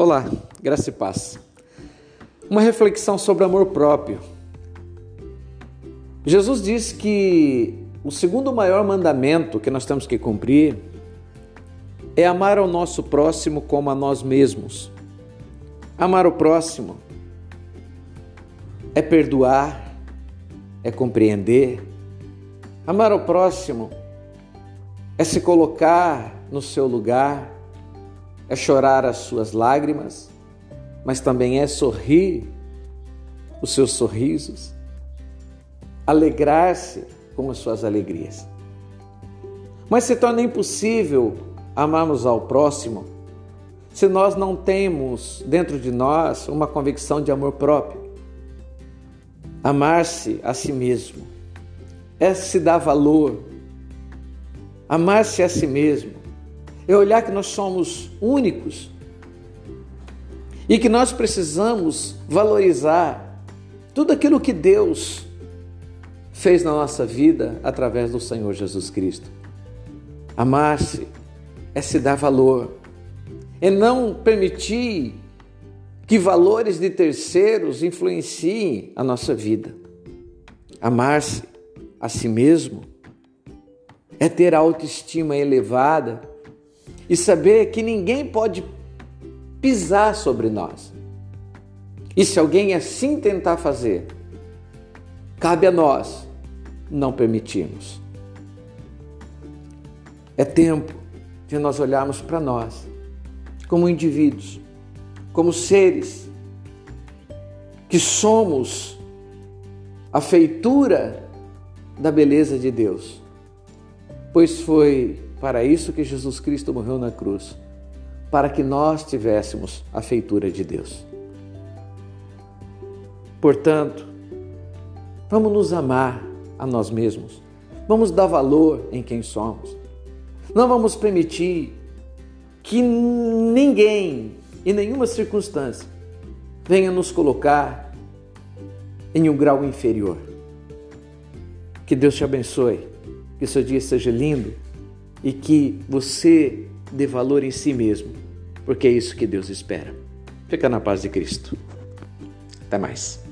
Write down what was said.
Olá, graça e paz. Uma reflexão sobre amor próprio. Jesus disse que o segundo maior mandamento que nós temos que cumprir é amar ao nosso próximo como a nós mesmos. Amar o próximo é perdoar, é compreender. Amar o próximo é se colocar no seu lugar é chorar as suas lágrimas, mas também é sorrir os seus sorrisos, alegrar-se com as suas alegrias. Mas se torna impossível amarmos ao próximo se nós não temos dentro de nós uma convicção de amor próprio. Amar-se a si mesmo é se dar valor. Amar-se a si mesmo é olhar que nós somos únicos e que nós precisamos valorizar tudo aquilo que Deus fez na nossa vida através do Senhor Jesus Cristo. Amar-se é se dar valor, é não permitir que valores de terceiros influenciem a nossa vida. Amar-se a si mesmo é ter autoestima elevada e saber que ninguém pode pisar sobre nós. E se alguém assim tentar fazer, cabe a nós não permitirmos. É tempo de nós olharmos para nós como indivíduos, como seres que somos a feitura da beleza de Deus, pois foi para isso que Jesus Cristo morreu na cruz, para que nós tivéssemos a feitura de Deus. Portanto, vamos nos amar a nós mesmos, vamos dar valor em quem somos. Não vamos permitir que ninguém, em nenhuma circunstância, venha nos colocar em um grau inferior. Que Deus te abençoe, que seu dia seja lindo e que você dê valor em si mesmo, porque é isso que Deus espera. Fica na paz de Cristo. Até mais.